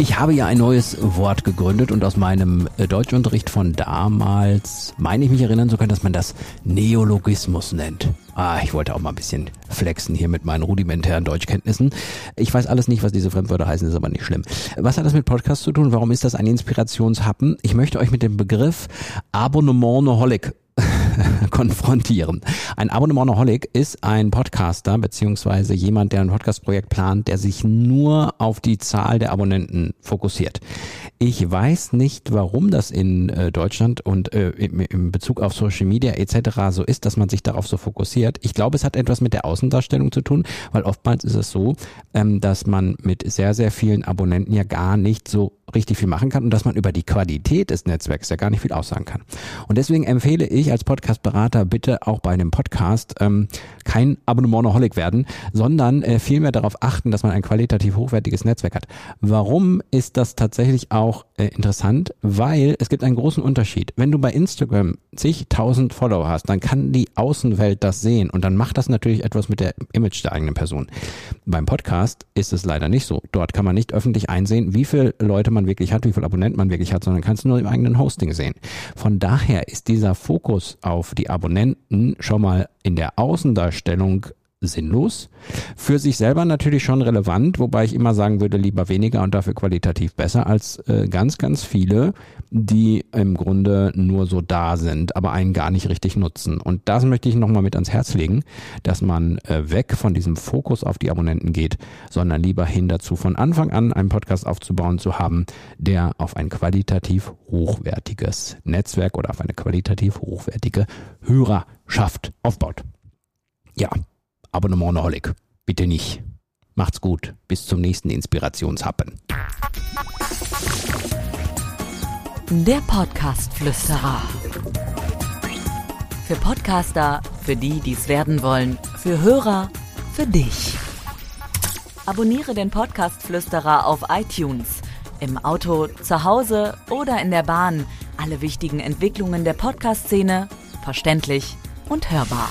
Ich habe ja ein neues Wort gegründet und aus meinem äh, Deutschunterricht von damals meine ich mich erinnern zu können, dass man das Neologismus nennt. Ah, ich wollte auch mal ein bisschen flexen hier mit meinen rudimentären Deutschkenntnissen. Ich weiß alles nicht, was diese Fremdwörter heißen, ist aber nicht schlimm. Was hat das mit Podcast zu tun? Warum ist das ein Inspirationshappen? Ich möchte euch mit dem Begriff Abonnementaholic konfrontieren. Ein Abonnementaholic ist ein Podcaster beziehungsweise jemand, der ein Podcastprojekt plant, der sich nur auf die Zahl der Abonnenten fokussiert. Ich weiß nicht, warum das in äh, Deutschland und äh, im, im Bezug auf Social Media etc. so ist, dass man sich darauf so fokussiert. Ich glaube, es hat etwas mit der Außendarstellung zu tun, weil oftmals ist es so, ähm, dass man mit sehr, sehr vielen Abonnenten ja gar nicht so richtig viel machen kann und dass man über die Qualität des Netzwerks ja gar nicht viel aussagen kann. Und deswegen empfehle ich als Podcast-Berater bitte auch bei einem Podcast ähm, kein Abonnementaholic werden, sondern äh, vielmehr darauf achten, dass man ein qualitativ hochwertiges Netzwerk hat. Warum ist das tatsächlich auch äh, interessant? Weil es gibt einen großen Unterschied. Wenn du bei Instagram zigtausend Follower hast, dann kann die Außenwelt das sehen und dann macht das natürlich etwas mit der Image der eigenen Person. Beim Podcast ist es leider nicht so. Dort kann man nicht öffentlich einsehen, wie viele Leute man wirklich hat, wie viele Abonnenten man wirklich hat, sondern kannst du nur im eigenen Hosting sehen. Von daher ist dieser Fokus auf die Abonnenten. Schon mal in der Außendarstellung sinnlos. Für sich selber natürlich schon relevant, wobei ich immer sagen würde, lieber weniger und dafür qualitativ besser als äh, ganz, ganz viele, die im Grunde nur so da sind, aber einen gar nicht richtig nutzen. Und das möchte ich nochmal mit ans Herz legen, dass man äh, weg von diesem Fokus auf die Abonnenten geht, sondern lieber hin dazu, von Anfang an einen Podcast aufzubauen zu haben, der auf ein qualitativ hochwertiges Netzwerk oder auf eine qualitativ hochwertige Hörerschaft aufbaut. Ja, Abonnementaholic. Bitte nicht. Macht's gut. Bis zum nächsten Inspirationshappen. Der Podcast-Flüsterer. Für Podcaster, für die, die es werden wollen, für Hörer, für dich. Abonniere den Podcast-Flüsterer auf iTunes, im Auto, zu Hause oder in der Bahn. Alle wichtigen Entwicklungen der Podcast-Szene verständlich und hörbar.